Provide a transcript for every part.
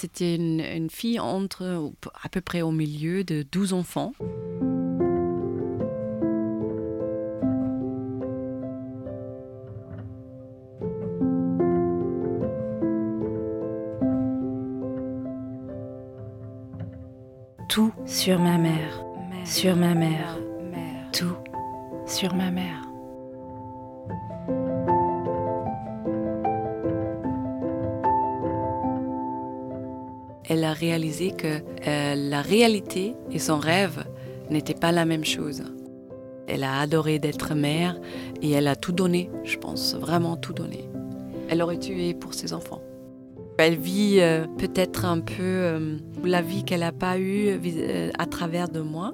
C'était une, une fille entre à peu près au milieu de 12 enfants. Tout sur ma mère, sur ma mère, tout sur ma mère. Elle a réalisé que euh, la réalité et son rêve n'étaient pas la même chose. Elle a adoré d'être mère et elle a tout donné, je pense, vraiment tout donné. Elle aurait tué pour ses enfants. Elle vit euh, peut-être un peu euh, la vie qu'elle n'a pas eue à travers de moi.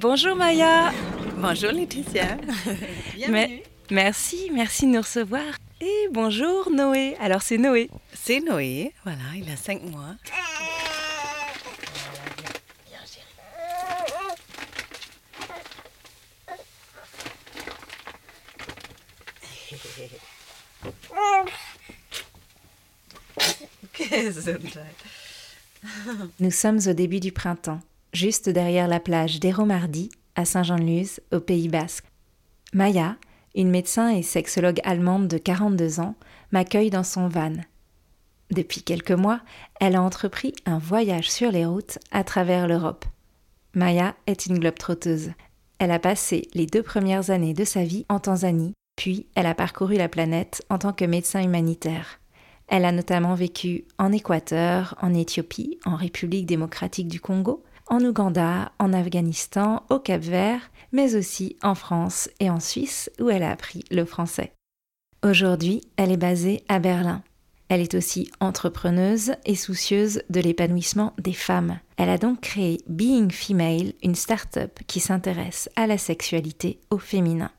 Bonjour Maya. Bonjour Laetitia. Bienvenue. merci, merci de nous recevoir. Et bonjour Noé. Alors c'est Noé. C'est Noé, voilà, il a cinq mois. Nous sommes au début du printemps, juste derrière la plage d'Héromardi, à Saint-Jean-de-Luz, au Pays Basque. Maya, une médecin et sexologue allemande de 42 ans, m'accueille dans son van. Depuis quelques mois, elle a entrepris un voyage sur les routes à travers l'Europe. Maya est une globe-trotteuse. Elle a passé les deux premières années de sa vie en Tanzanie, puis elle a parcouru la planète en tant que médecin humanitaire. Elle a notamment vécu en Équateur, en Éthiopie, en République démocratique du Congo, en Ouganda, en Afghanistan, au Cap-Vert, mais aussi en France et en Suisse où elle a appris le français. Aujourd'hui, elle est basée à Berlin. Elle est aussi entrepreneuse et soucieuse de l'épanouissement des femmes. Elle a donc créé Being Female, une start-up qui s'intéresse à la sexualité au féminin.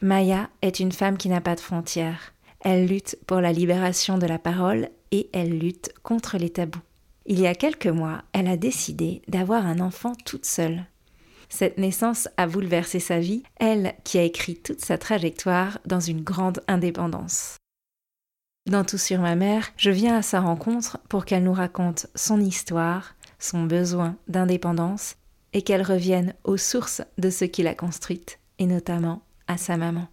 Maya est une femme qui n'a pas de frontières. Elle lutte pour la libération de la parole et elle lutte contre les tabous. Il y a quelques mois, elle a décidé d'avoir un enfant toute seule. Cette naissance a bouleversé sa vie, elle qui a écrit toute sa trajectoire dans une grande indépendance. Dans Tout sur ma mère, je viens à sa rencontre pour qu'elle nous raconte son histoire, son besoin d'indépendance et qu'elle revienne aux sources de ce qui l'a construite, et notamment à sa maman.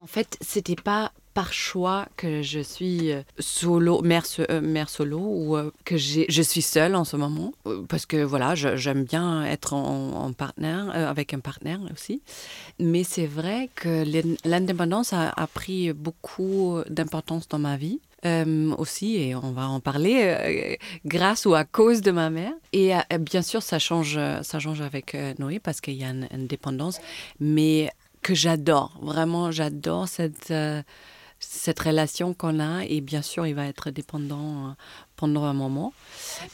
En fait, c'était pas par choix que je suis euh, solo, mère, euh, mère solo ou euh, que je suis seule en ce moment. Parce que voilà, j'aime bien être en, partenaire, avec un partenaire aussi. Mais c'est vrai que l'indépendance a, pris beaucoup d'importance dans ma vie. aussi, et on va en parler, grâce ou à cause de ma mère. Et bien sûr, ça change, ça change avec Noé parce qu'il y a une indépendance, mais que j'adore. Vraiment, j'adore cette cette relation qu'on a et bien sûr il va être dépendant euh, pendant un moment.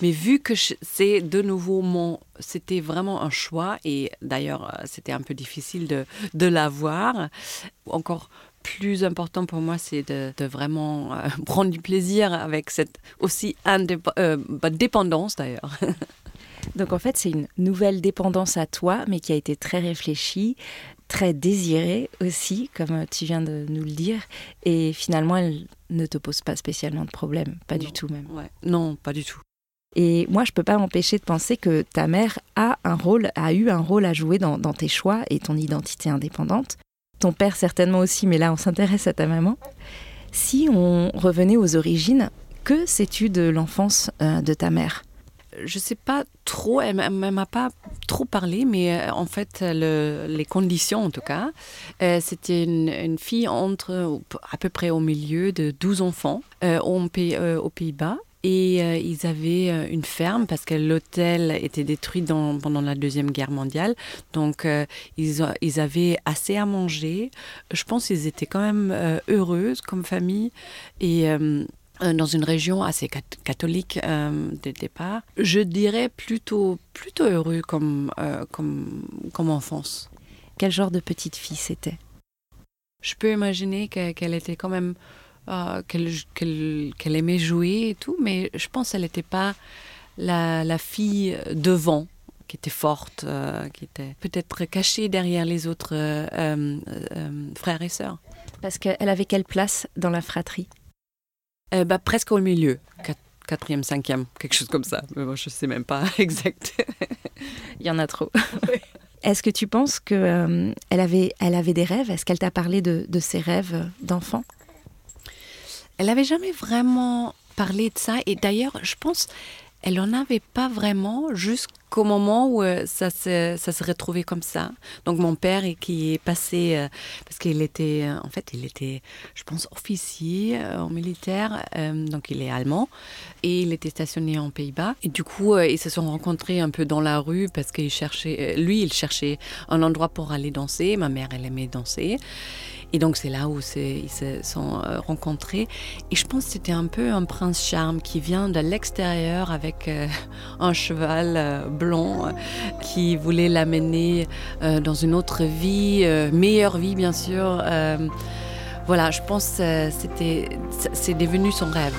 Mais vu que c'est de nouveau mon c'était vraiment un choix et d'ailleurs euh, c'était un peu difficile de, de l'avoir. Encore plus important pour moi c'est de, vraiment euh, prendre du plaisir avec cette aussi bah, dépendance d'ailleurs. Donc en fait, c'est une nouvelle dépendance à toi, mais qui a été très réfléchie, très désirée aussi, comme tu viens de nous le dire. Et finalement, elle ne te pose pas spécialement de problème, pas du tout même. Non, pas du tout. Et moi, je peux pas m'empêcher de penser que ta mère a un rôle, a eu un rôle à jouer dans, dans tes choix et ton identité indépendante. Ton père certainement aussi, mais là, on s'intéresse à ta maman. Si on revenait aux origines, que sais-tu de l'enfance euh, de ta mère? Je sais pas trop, elle, ne m'a pas trop parlé, mais euh, en fait, les conditions en tout cas, euh, c'était une, fille entre à peu près au milieu de 12 enfants euh, aux Pays-Bas. Et ils avaient une ferme parce que l'hôtel était détruit pendant la Deuxième Guerre mondiale. Donc, ils, avaient assez à manger. Je pense qu'ils étaient quand même heureuses comme famille. Et euh, dans une région assez catholique euh, le départ. Je dirais plutôt, plutôt heureux comme, euh, comme, comme enfance. Quel genre de petite fille c'était? Je peux imaginer qu'elle était quand même... qu'elle aimait jouer et tout, mais je pense qu'elle n'était pas la, la, fille devant qui était forte, qui était peut-être cachée derrière les autres frères et sœurs. Parce qu'elle avait quelle place dans la fratrie? Bah, Presque au milieu, quatrième, cinquième, quelque chose comme ça. Mais moi, je ne sais même pas exact. Il y en a trop. Est-ce que tu penses qu'elle avait, elle avait des rêves? Est-ce qu'elle t'a parlé de, de ses rêves d'enfant? Elle n'avait jamais vraiment parlé de ça. Et d'ailleurs, je pense elle n'en avait pas vraiment jusqu'au moment où euh, ça, se, ça se retrouvait comme ça. Donc mon père qui est passé, euh, parce qu'il était, euh, en fait, il était, je pense, officier en militaire, donc il est allemand, et il était stationné en Pays-Bas. Et du coup, ils se sont rencontrés un peu dans la rue parce qu'il cherchait, lui, il cherchait un endroit pour aller danser. Ma mère, elle aimait danser. Et donc c'est là où ils se sont euh, rencontrés. Et je pense que c'était un peu un prince charme qui vient de l'extérieur avec euh, un cheval euh, blond qui voulait l'amener dans une autre vie, meilleure vie bien sûr. voilà, je pense que c'était, c'est devenu son rêve.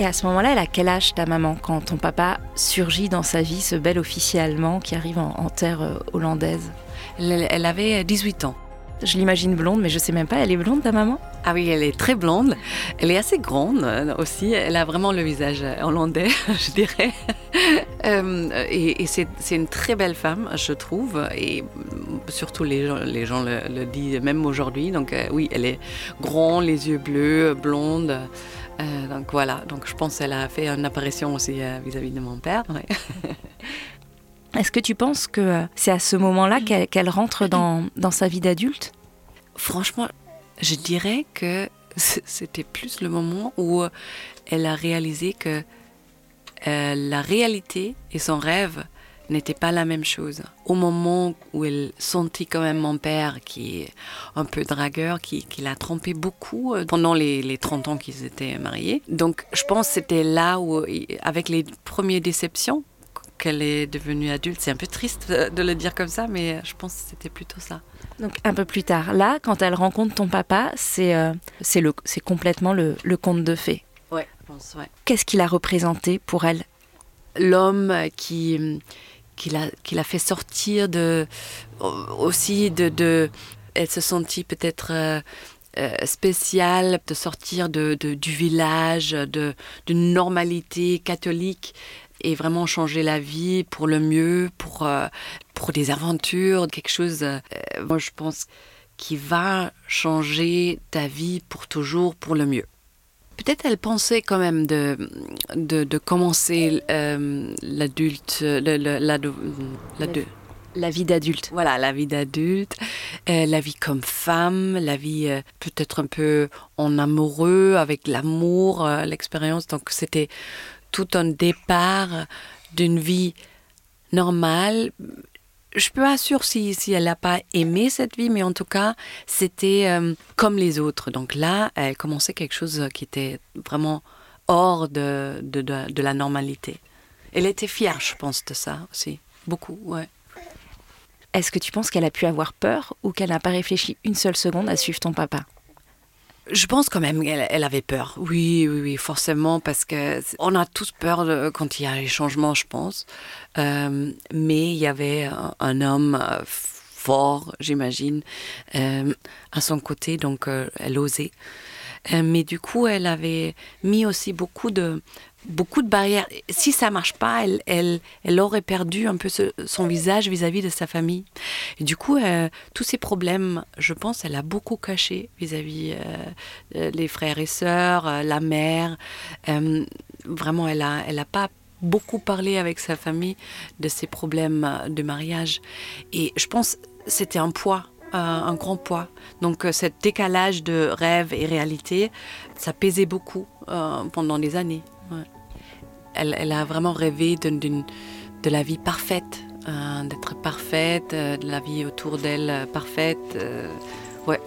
Et à ce moment-là, elle a quel âge ta maman quand ton papa surgit dans sa vie, ce bel officier allemand qui arrive en, terre euh, hollandaise? Elle, avait 18 ans. Je l'imagine blonde, mais je sais même pas. Elle est blonde, ta maman? Ah oui, elle est très blonde. Elle est assez grande euh, aussi. Elle a vraiment le visage hollandais, je dirais. Euh, et, c'est une très belle femme, je trouve. Et surtout les gens, les gens le, disent même aujourd'hui. Donc oui, elle est grande, les yeux bleus, blonde. Euh, donc voilà, donc je pense qu'elle a fait une apparition aussi euh, vis-à-vis de mon père. Est-ce que tu penses que euh, c'est à ce moment-là qu'elle rentre dans, dans, sa vie d'adulte? Franchement, je dirais que c'était plus le moment où elle a réalisé que la réalité et son rêve n'était pas la même chose. Au moment où elle sentit quand même mon père, qui est un peu dragueur, qui, qui l'a trompé beaucoup euh, pendant les, les 30 ans qu'ils étaient mariés. Donc je pense que c'était là où, avec les premières déceptions, qu'elle est devenue adulte. C'est un peu triste de le dire comme ça, mais je pense que c'était plutôt ça. Donc un peu plus tard, là, quand elle rencontre ton papa, c'est euh, c'est complètement le, le conte de fées. Ouais, je pense, ouais. Qu'est-ce qu'il a représenté pour elle? L'homme qui, qui l'a fait sortir de aussi de, de elle se sentit peut-être euh, euh, spéciale de sortir de, du village de d'une normalité catholique et vraiment changer la vie pour le mieux pour euh, pour des aventures quelque chose moi je pense qui va changer ta vie pour toujours pour le mieux Peut-être elle pensait quand même de, de, commencer euh, l'adulte, la, la, vie d'adulte. Voilà, la vie d'adulte, euh, la vie comme femme, la vie euh, peut-être un peu en amoureux, avec l'amour, l'expérience. Donc c'était tout un départ d'une vie normale, je peux assurer si, si elle n'a pas aimé cette vie, mais en tout cas, c'était euh, comme les autres. Donc là, elle commençait quelque chose qui était vraiment hors de, de, de, la normalité. Elle était fière, je pense, de ça aussi. Beaucoup, ouais. Est-ce que tu penses qu'elle a pu avoir peur ou qu'elle n'a pas réfléchi une seule seconde à suivre ton papa? Je pense quand même qu'elle avait peur. Oui, oui, oui, forcément, parce que on a tous peur quand il y a les changements, je pense. Euh, mais il y avait un, homme euh, fort, j'imagine, euh, à son côté, donc elle osait. mais du coup, elle avait mis aussi beaucoup de beaucoup de barrières. Si ça marche pas, elle, aurait perdu un peu son visage vis-à-vis de sa famille. Et du coup, euh, tous ces problèmes, je pense, elle a beaucoup caché vis-à-vis euh, les frères et sœurs, euh, la mère. vraiment, elle a, elle a pas beaucoup parlé avec sa famille de ses problèmes de mariage. Et je pense c'était un poids un grand poids. Donc cet décalage de rêve et réalité, ça pesait beaucoup pendant des années elle, a vraiment rêvé de la vie parfaite, d'être parfaite, de la vie autour d'elle parfaite. ouais.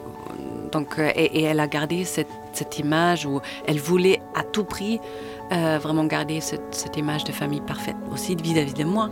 Donc, et, elle a gardé cette, image où elle voulait à tout prix vraiment garder cette image de famille parfaite, aussi vis-à-vis de moi.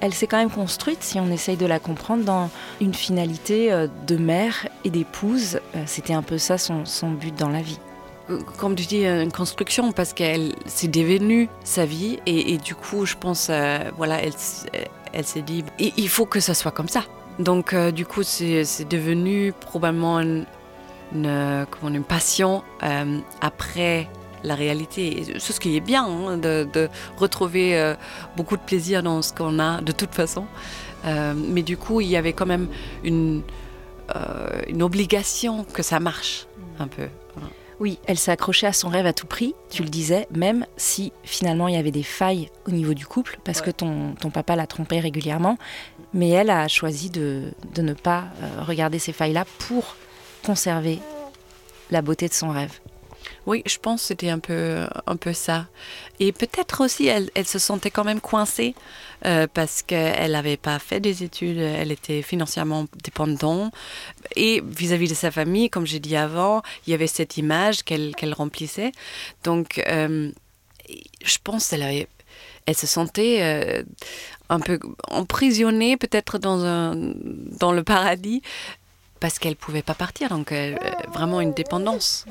Elle s'est quand même construite, si on essaye de la comprendre, dans une finalité euh, de mère et d'épouse. Euh, c'était un peu ça son, but dans la vie. Euh, comme tu dis, une construction, parce qu'elle s'est devenue sa vie, et, du coup, je pense, voilà, elle, s'est dit, il faut que ça soit comme ça. Donc, du coup, c'est devenu probablement une, une, une passion après la réalité. C'est ce qui est bien, hein, de, retrouver euh, beaucoup de plaisir dans ce qu'on a de toute façon. Euh, mais du coup, il y avait quand même une, euh, une obligation que ça marche un peu. Oui, elle s'est accrochée à son rêve à tout prix, tu le disais, même si finalement il y avait des failles au niveau du couple, parce que ton, ton papa l'a trompée régulièrement, mais elle a choisi de, de ne pas regarder ces failles-là pour conserver la beauté de son rêve. Oui, je pense que c'était un peu, un peu ça. Et peut-être aussi, elle, se sentait quand même coincée euh, parce qu'elle n'avait pas fait des études, elle était financièrement dépendante. Et vis-à-vis de sa famille, comme j'ai dit avant, il y avait cette image qu'elle remplissait. Donc, euh, je pense qu'elle elle se sentait euh, un peu emprisonnée peut-être dans, dans le paradis parce qu'elle pouvait pas partir. Donc vraiment une dépendance.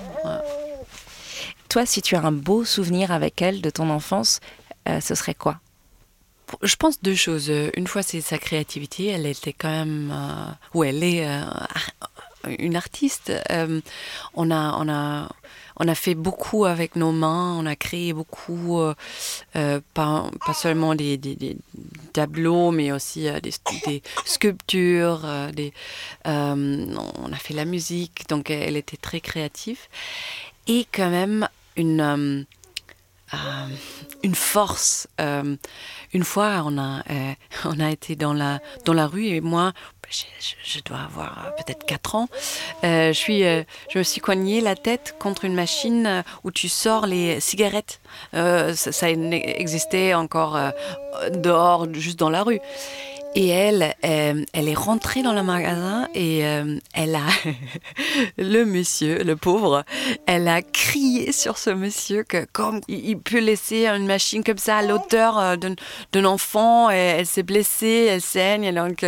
Toi, si tu as un beau souvenir avec elle de ton enfance, euh, ce serait quoi? Je pense deux choses. Une fois, c'est sa créativité. Elle était quand même, euh, ou elle est euh, une artiste. on a, on a, on a fait beaucoup avec nos mains. On a créé beaucoup, pas, seulement des, tableaux, mais aussi des, sculptures. On a fait la musique. Donc, elle était très créative et quand même une, euh, euh, une force. Euh, une fois, on a, on a été dans la, dans la rue et moi, je, dois avoir peut-être 4 ans, je, suis, je me suis coignée la tête contre une machine où tu sors les cigarettes. ça, existait encore dehors, juste dans la rue. Et elle, euh, elle est rentrée dans le magasin et euh, elle a le monsieur, le pauvre, elle a crié sur ce monsieur que comme il peut laisser une machine comme ça à l'auteur euh, d'un enfant, elle s'est blessée, elle saigne, donc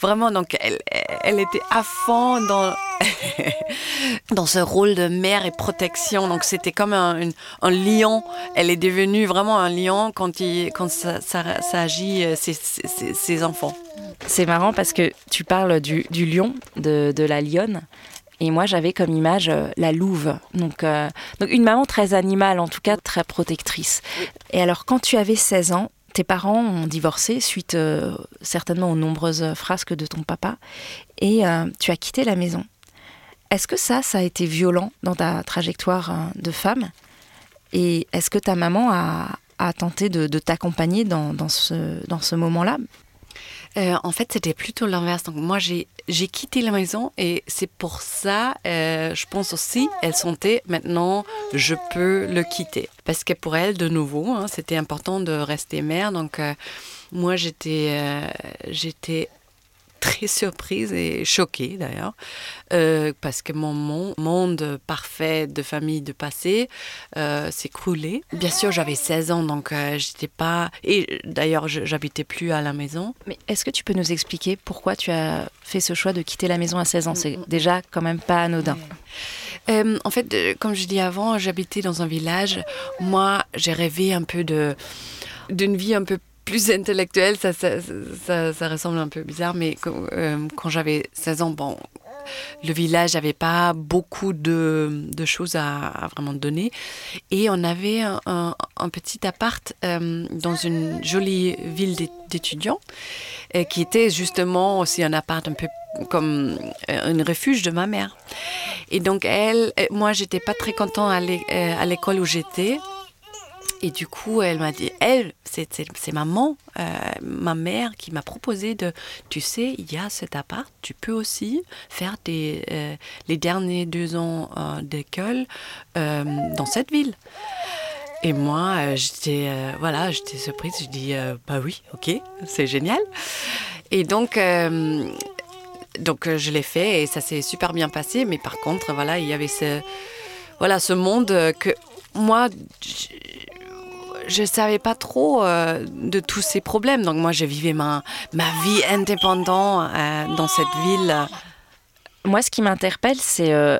vraiment donc elle, était à fond dans dans ce rôle de mère et protection. Donc c'était comme un, lion. Elle est devenue vraiment un lion quand, il, quand ça, ça, agit ses, ses enfants. C'est marrant parce que tu parles du, lion, de, la lionne. Et moi, j'avais comme image euh, la louve. Donc, euh, donc, une maman très animale, en tout cas très protectrice. Et alors, quand tu avais 16 ans, tes parents ont divorcé suite euh, certainement aux nombreuses frasques de ton papa. Et tu as quitté la maison. Est-ce que ça, ça a été violent dans ta trajectoire de femme? Et est-ce que ta maman a, tenté de, t'accompagner dans ce moment-là? Euh, en fait, c'était plutôt l'inverse. Donc, moi, j'ai quitté la maison et c'est pour ça, euh, je pense aussi, elle sentait maintenant, je peux le quitter. Parce que pour elle, de nouveau, hein, c'était important de rester mère. Donc, euh, moi, j'étais j'étais très surprise et choquée d'ailleurs, euh, parce que mon monde parfait de famille de passé euh, s'est croulé. Bien sûr, j'avais 16 ans, donc euh, j'étais pas. Et d'ailleurs, j'habitais plus à la maison. Mais est-ce que tu peux nous expliquer pourquoi tu as fait ce choix de quitter la maison à 16 ans? C'est déjà quand même pas anodin. en fait, comme je dis avant, j'habitais dans un village. Moi, j'ai rêvé un peu de d'une vie un peu plus intellectuelle, ça, ressemble un peu bizarre, mais quand, euh, j'avais 16 ans, bon, le village n'avait pas beaucoup de, choses à, vraiment donner. Et on avait un, petit appart euh, dans une jolie ville d'étudiants, euh, qui était justement aussi un appart un peu comme un refuge de ma mère. Et donc elle, moi j'étais pas très content à l'école où j'étais. Et du coup, elle m'a dit, elle, c'est maman, euh, ma mère qui m'a proposé de, tu sais, il y a cet appart, tu peux aussi faire des, euh, les derniers deux ans euh, d'école dans cette ville. Et moi, j'étais, voilà, j'étais surprise. Je dis, bah oui, ok, c'est génial. Et donc, donc je l'ai fait et ça s'est super bien passé. Mais par contre, voilà, il y avait ce, voilà, ce monde que moi, je ne savais pas trop euh, de tous ces problèmes. Donc moi, je vivais ma, ma vie indépendante euh, dans cette ville. Moi, ce qui m'interpelle, c'est... Euh,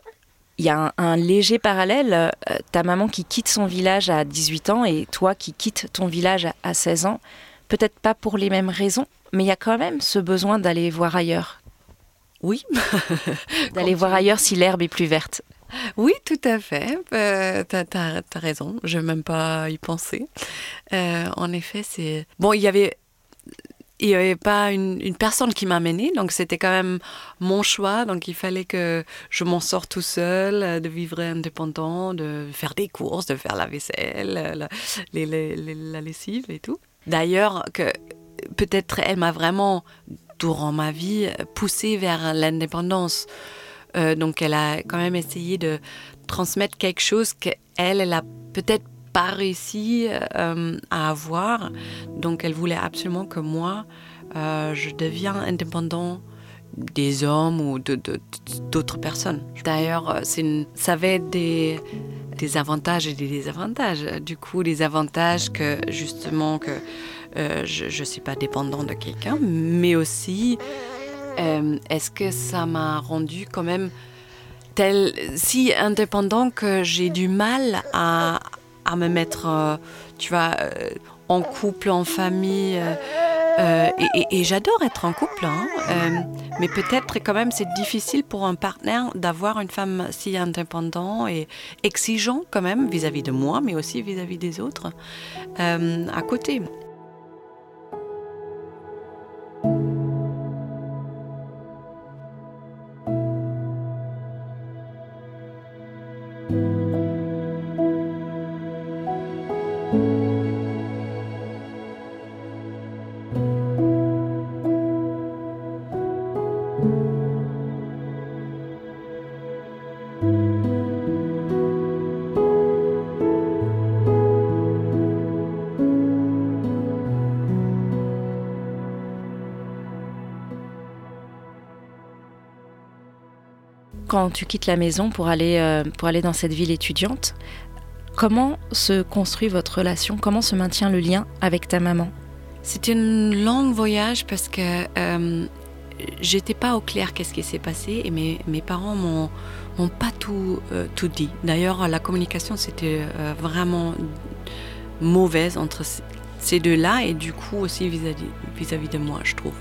il y a un, un léger parallèle. Ta maman qui quitte son village à 18 ans et toi qui quittes ton village à 16 ans. Peut-être pas pour les mêmes raisons, mais il y a quand même ce besoin d'aller voir ailleurs. Oui. d'aller voir ailleurs si l'herbe est plus verte. Oui, tout à fait. Euh, tu as, raison. Je n'ai même pas y penser. Euh, en effet, c'est. Bon, il y avait. Il n'y avait pas une, personne qui m'a menée, donc c'était quand même mon choix. Donc il fallait que je m'en sorte tout seul, de vivre indépendant, de faire des courses, de faire la vaisselle, la lessive et tout. D'ailleurs, que peut-être elle m'a vraiment, durant ma vie, poussée vers l'indépendance. Euh, donc elle a quand même essayé de transmettre quelque chose qu'elle, elle a peut-être pas réussi euh, à avoir. Donc elle voulait absolument que moi, euh, je devienne indépendant des hommes ou d'autres personnes. D'ailleurs, ça avait des, avantages et des désavantages. Du coup, les avantages que justement que je ne suis pas dépendant de quelqu'un, mais aussi euh, est-ce que ça m'a rendu quand même si indépendant que j'ai du mal à, à me mettre euh, tu vois euh, en couple en famille et, j'adore être en couple hein, mais peut-être quand même c'est difficile pour un partenaire d'avoir une femme si indépendant et exigeant quand même vis-à-vis -vis de moi mais aussi vis-à-vis -vis des autres à côté quand tu quittes la maison pour aller, euh, pour aller dans cette ville étudiante, comment se construit votre relation? Comment se maintient le lien avec ta maman? C'est un long voyage parce que euh, j'étais pas au clair qu'est-ce qui s'est passé et mes, mes parents m'ont m'ont pas tout, euh, tout dit. D'ailleurs, la communication c'était euh, vraiment mauvaise entre ces deux-là et du coup aussi vis-à-vis vis -vis de moi, je trouve.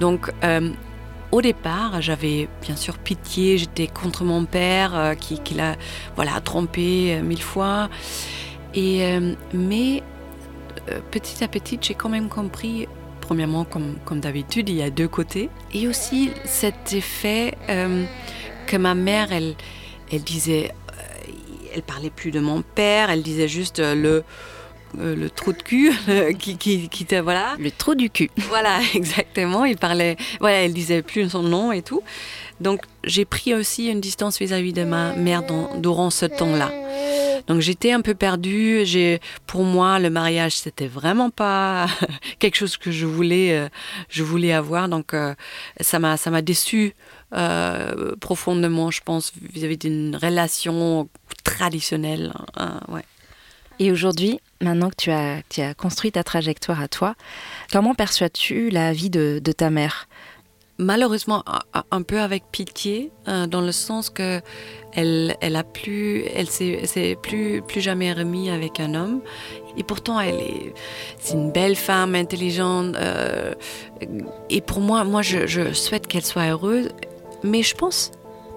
Donc au départ, j'avais bien sûr pitié, j'étais contre mon père euh, qui, l'a voilà, trompé euh, mille fois. Et, euh, mais petit à petit, j'ai quand même compris, premièrement, comme, comme d'habitude, il y a deux côtés. Et aussi cet effet que ma mère, elle, elle disait, elle parlait plus de mon père, elle disait juste le euh, le trou de cul qui, qui, qui te voilà. Le trou du cul. Voilà exactement. Il parlait voilà elle disait plus son nom et tout. Donc j'ai pris aussi une distance vis-à-vis -vis de ma mère dans, durant ce temps là donc j'étais un peu perdue. J'ai pour moi le mariage c'était vraiment pas quelque chose que je voulais euh, je voulais avoir. Donc euh, ça m'a ça m'a déçu euh, profondément je pense vis-à-vis -vis d'une relation traditionnelle euh, ouais Et aujourd'hui, maintenant que tu as, construit ta trajectoire à toi, comment perçois-tu la vie de, ta mère? Malheureusement un peu avec pitié, dans le sens que elle, elle a plus, elle s'est plus, plus jamais remis avec un homme. Et pourtant, elle est, c'est une belle femme, intelligente. et pour moi, moi, je souhaite qu'elle soit heureuse. Mais je pense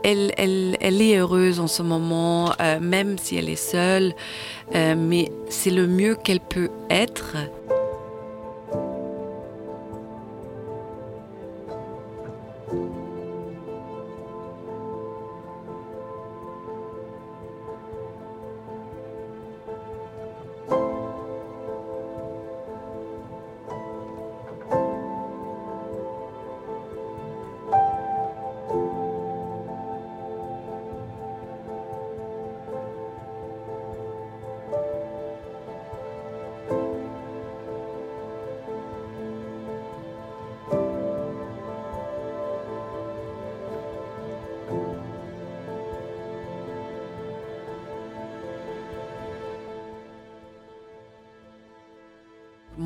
elle, est heureuse en ce moment, euh, même si elle est seule, euh, mais c'est le mieux qu'elle peut être.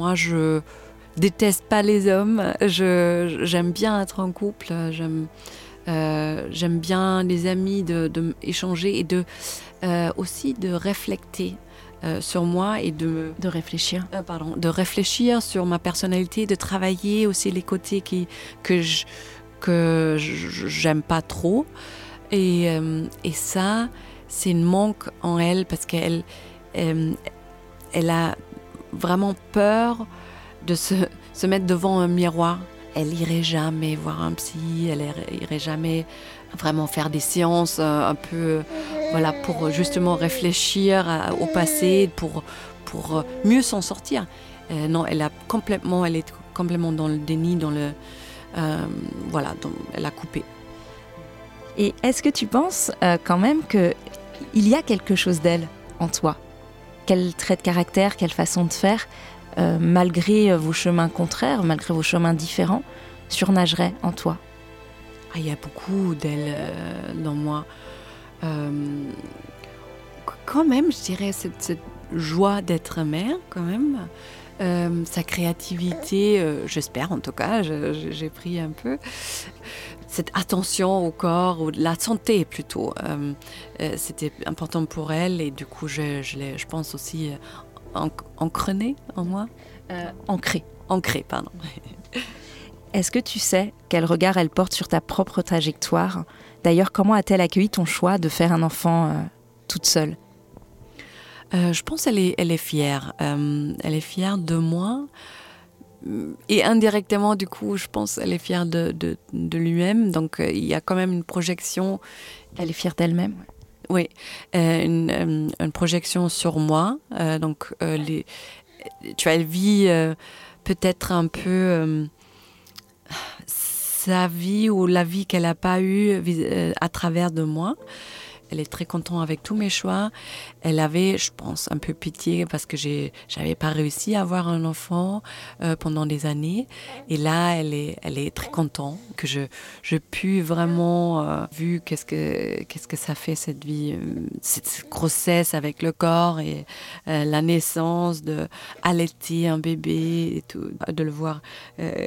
Moi, je déteste pas les hommes. j'aime bien être en couple. J'aime, euh, j'aime bien les amis, de, échanger et de euh, aussi de réflecter. Euh, sur moi et de de réfléchir pardon de réfléchir sur ma personnalité de travailler aussi les côtés qui que je, que j'aime pas trop et, et ça c'est une manque en elle parce qu'elle elle a vraiment peur de se, se, mettre devant un miroir. Elle irait jamais voir un psy, elle irait jamais vraiment faire des séances euh, un peu, voilà, pour justement réfléchir au passé, pour, pour euh, mieux s'en sortir. Euh, non, elle a complètement, elle est complètement dans le déni, dans le, voilà, elle a coupé. Et est-ce que tu penses quand même que il y a quelque chose d'elle en toi? Quel trait de caractère, quelle façon de faire, euh, malgré vos chemins contraires, malgré vos chemins différents, surnagerait en toi ah, Il y a beaucoup d'elle euh, dans moi. Euh, quand même, je dirais cette, joie d'être mère, quand même. sa créativité, j'espère en tout cas, j'ai pris un peu cette attention au corps, ou la santé plutôt. Euh, euh, c'était important pour elle et du coup, je, je, je pense aussi euh, ancrée en moi. ancrée. Ancrée, pardon. Est-ce que tu sais quel regard elle porte sur ta propre trajectoire? D'ailleurs, comment a-t-elle accueilli ton choix de faire un enfant toute seule? Je pense qu'elle est, elle est fière. elle est fière de moi et indirectement, du coup, je pense qu'elle est fière de, de, lui-même. Donc, euh, il y a quand même une projection. Elle est fière d'elle-même Oui, euh, une, une, projection sur moi. Euh, donc, les, tu vois, elle vit peut-être un peu sa vie ou la vie qu'elle n'a pas eue à travers de moi. Elle est très contente avec tous mes choix. Elle avait, je pense, un peu pitié parce que j'avais pas réussi à avoir un enfant euh, pendant des années. Et là, elle est, très contente que je, je pu vraiment euh, vu qu'est-ce que, ça fait cette vie, euh, cette grossesse avec le corps et la naissance, de allaiter un bébé et tout, de le voir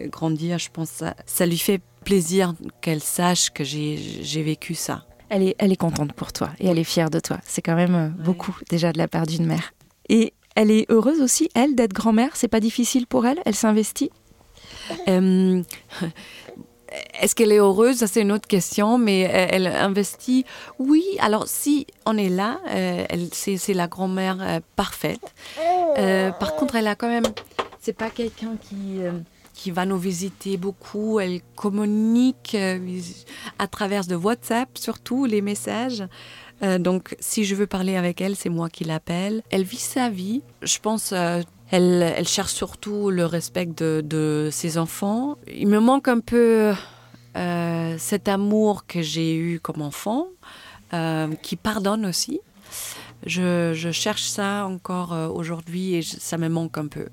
grandir. Je pense ça, ça lui fait plaisir qu'elle sache que j'ai vécu ça elle est, elle est contente pour toi et elle est fière de toi. C'est quand même euh, beaucoup déjà de la part d'une mère. Et elle est heureuse aussi, elle, d'être grand-mère? C'est pas difficile pour elle? Elle s'investit? Euh, Est-ce qu'elle est heureuse? Ça, c'est une autre question, mais elle, investit. Oui, alors si on est là, euh, c'est la grand-mère parfaite. par contre, elle a quand même. C'est pas quelqu'un qui qui va nous visiter beaucoup. Elle communique euh, à travers de WhatsApp, surtout les messages. Euh, donc, si je veux parler avec elle, c'est moi qui l'appelle. Elle vit sa vie. Je pense, euh, elle, cherche surtout le respect de, ses enfants. Il me manque un peu cet amour que j'ai eu comme enfant, qui pardonne aussi. Je cherche ça encore aujourd'hui et ça me manque un peu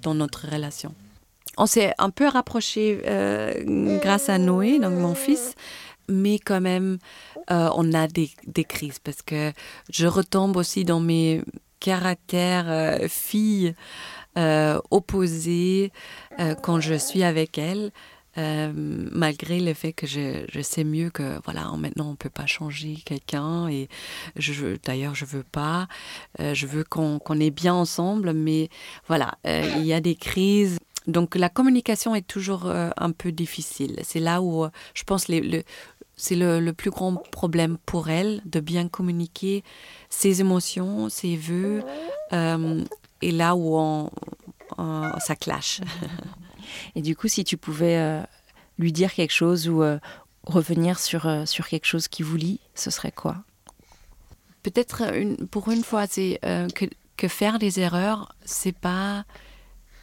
dans notre relation on s'est un peu rapproché euh, grâce à Noé, donc mon fils, mais quand même, euh, on a des, crises parce que je retombe aussi dans mes caractères euh, filles opposés quand je suis avec elle. euh, malgré le fait que je, sais mieux que voilà maintenant on peut pas changer quelqu'un et je d'ailleurs je veux pas euh, je veux qu'on qu'on est bien ensemble mais voilà euh, il y a des crises donc la communication est toujours euh, un peu difficile. C'est là où euh, je pense les, le, c'est le, le plus grand problème pour elle de bien communiquer ses émotions ses voeux euh, et là où on, on ça clash. Et du coup, si tu pouvais euh, lui dire quelque chose ou revenir sur, sur quelque chose qui vous lie, ce serait quoi? Peut-être une, pour une fois c'est que, que faire des erreurs c'est pas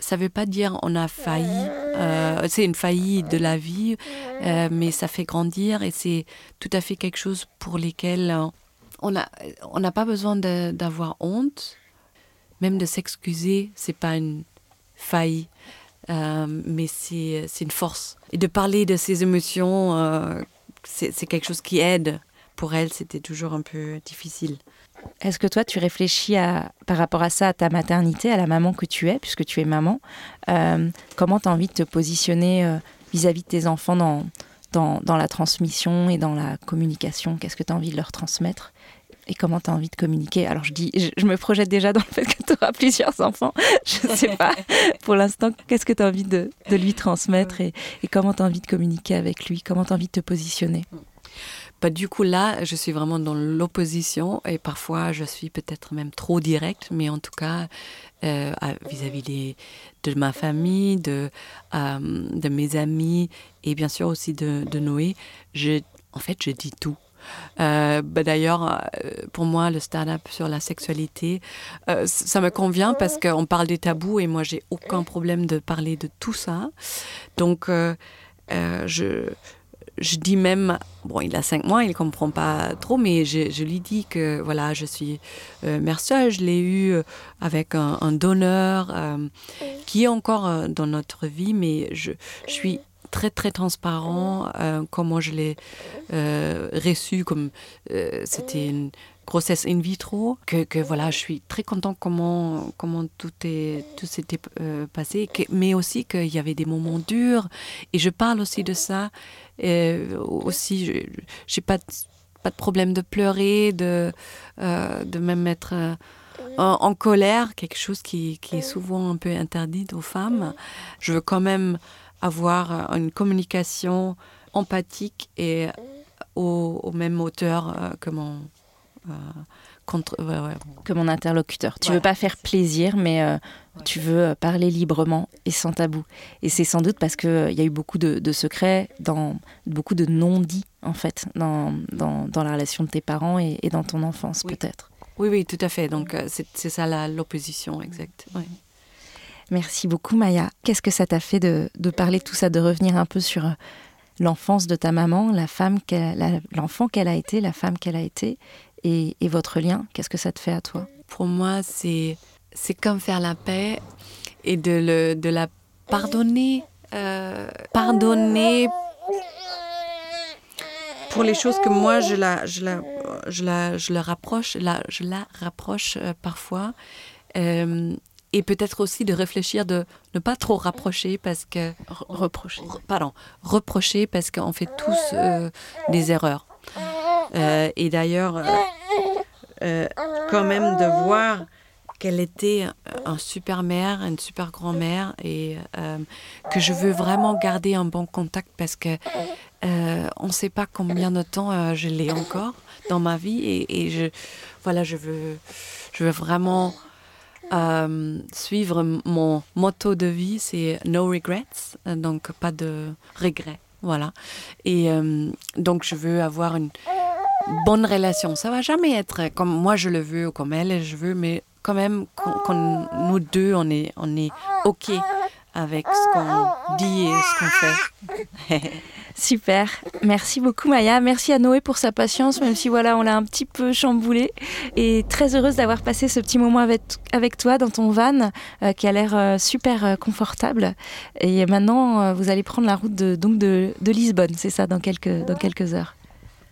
ça veut pas dire on a failli euh, c'est une faillite de la vie euh, mais ça fait grandir et c'est tout à fait quelque chose pour lesquels euh, on a on n'a pas besoin d'avoir honte même de s'excuser c'est pas une faille euh, mais c'est une force. Et de parler de ses émotions c'est quelque chose qui aide. Pour elle c'était toujours un peu difficile Est-ce que toi, tu réfléchis à, par rapport à ça, à ta maternité, à la maman que tu es, puisque tu es maman euh, Comment tu as envie de te positionner euh, vis-à-vis -vis de tes enfants dans, dans, dans la transmission et dans la communication? Qu'est-ce que tu as envie de leur transmettre? Et comment tu as envie de communiquer? Alors je dis, je, je me projette déjà dans le fait que tu auras plusieurs enfants. Je ne sais pas. Pour l'instant, qu'est-ce que tu as envie de, de lui transmettre et, et comment tu as envie de communiquer avec lui? Comment tu as envie de te positionner? Bah, du coup, là, je suis vraiment dans l'opposition et parfois je suis peut-être même trop directe, mais en tout cas, euh, vis-à-vis -vis de ma famille, de, euh, de mes amis et bien sûr aussi de, Noé, en fait, je dis tout. Euh, bah D'ailleurs, pour moi, le stand-up sur la sexualité, ça me convient parce qu'on parle des tabous et moi, j'ai aucun problème de parler de tout ça. Donc, je, je dis même, bon, il a cinq mois, il ne comprend pas trop, mais je, je lui dis que voilà, je suis euh, mère seule, je l'ai eu avec un, un donneur euh, qui est encore euh, dans notre vie, mais je, je suis très très transparent euh, comment je l'ai euh, reçu comme euh, c'était une grossesse in vitro que, que voilà je suis très content comment comment tout est tout s'était euh, passé mais aussi qu'il y avait des moments durs. Et je parle aussi de ça. Et aussi je j'ai pas pas de problème de pleurer de euh, de même être euh, en, colère quelque chose qui, qui est souvent un peu interdit aux femmes. Je veux quand même avoir une communication empathique et au, au même hauteur euh, que mon euh, contre ouais, ouais. que mon interlocuteur. Tu Ouais. veux pas faire plaisir, mais euh, tu veux euh, parler librement et sans tabou. Et c'est sans doute parce qu'il euh, y a eu beaucoup de, de secrets, dans, beaucoup de non-dits, en fait, dans, dans, dans la relation de tes parents et, et dans ton enfance, Oui. peut-être. oui oui tout à fait donc euh, c'est ça l'opposition exact ouais. Merci beaucoup, Maya. Qu'est-ce que ça t'a fait de, de parler de tout ça, de revenir un peu sur l'enfance de ta maman, la femme l'enfant qu'elle a été, la femme qu'elle a été, et, et votre lien Qu'est-ce que ça te fait à toi? Pour moi c'est c'est comme faire la paix et de le de la pardonner euh, pardonner pour les choses que moi je la je la je la je la rapproche la je la rapproche euh, parfois euh, et peut-être aussi de réfléchir de ne pas trop rapprocher parce que Re- Reprocher. Re- pardon, reprocher parce qu'on fait tous euh, des erreurs. Euh, et d'ailleurs, euh, euh, quand même de voir qu'elle était un super mère, une super grand-mère et que je veux vraiment garder un bon contact parce que on ne sait pas combien de temps je l'ai encore dans ma vie et, je voilà je veux je veux vraiment suivre mon motto de vie, c'est no regrets, donc pas de regrets. Voilà. Et donc, je veux avoir une bonne relation. Ça va jamais être comme moi je le veux ou comme elle je veux, mais quand même, qu'on- nous deux, on est, on est OK avec ce qu'on dit et ce qu'on fait. Super. Merci beaucoup, Maya. Merci à Noé pour sa patience, même si voilà, on l'a un petit peu chamboulé. Et très heureuse d'avoir passé ce petit moment avec, avec toi dans ton van, euh, qui a l'air euh, super euh, confortable. Et maintenant, vous allez prendre la route de, donc de Lisbonne, c'est ça, dans quelques, dans quelques heures.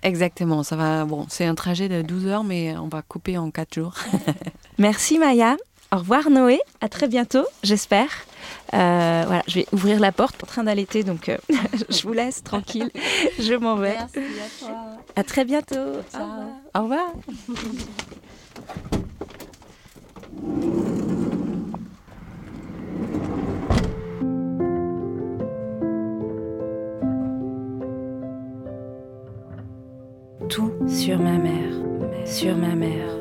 Exactement, ça va. Bon, c'est un trajet de 12 heures, mais on va couper en 4 jours. Merci, Maya. Au revoir Noé, à très bientôt, j'espère. Euh, voilà, je vais ouvrir la porte en train d'allaiter, donc euh, je vous laisse tranquille. Je m'en vais. Merci à toi. À très bientôt. Ciao. Au revoir. Tout sur ma mère, sur ma mère.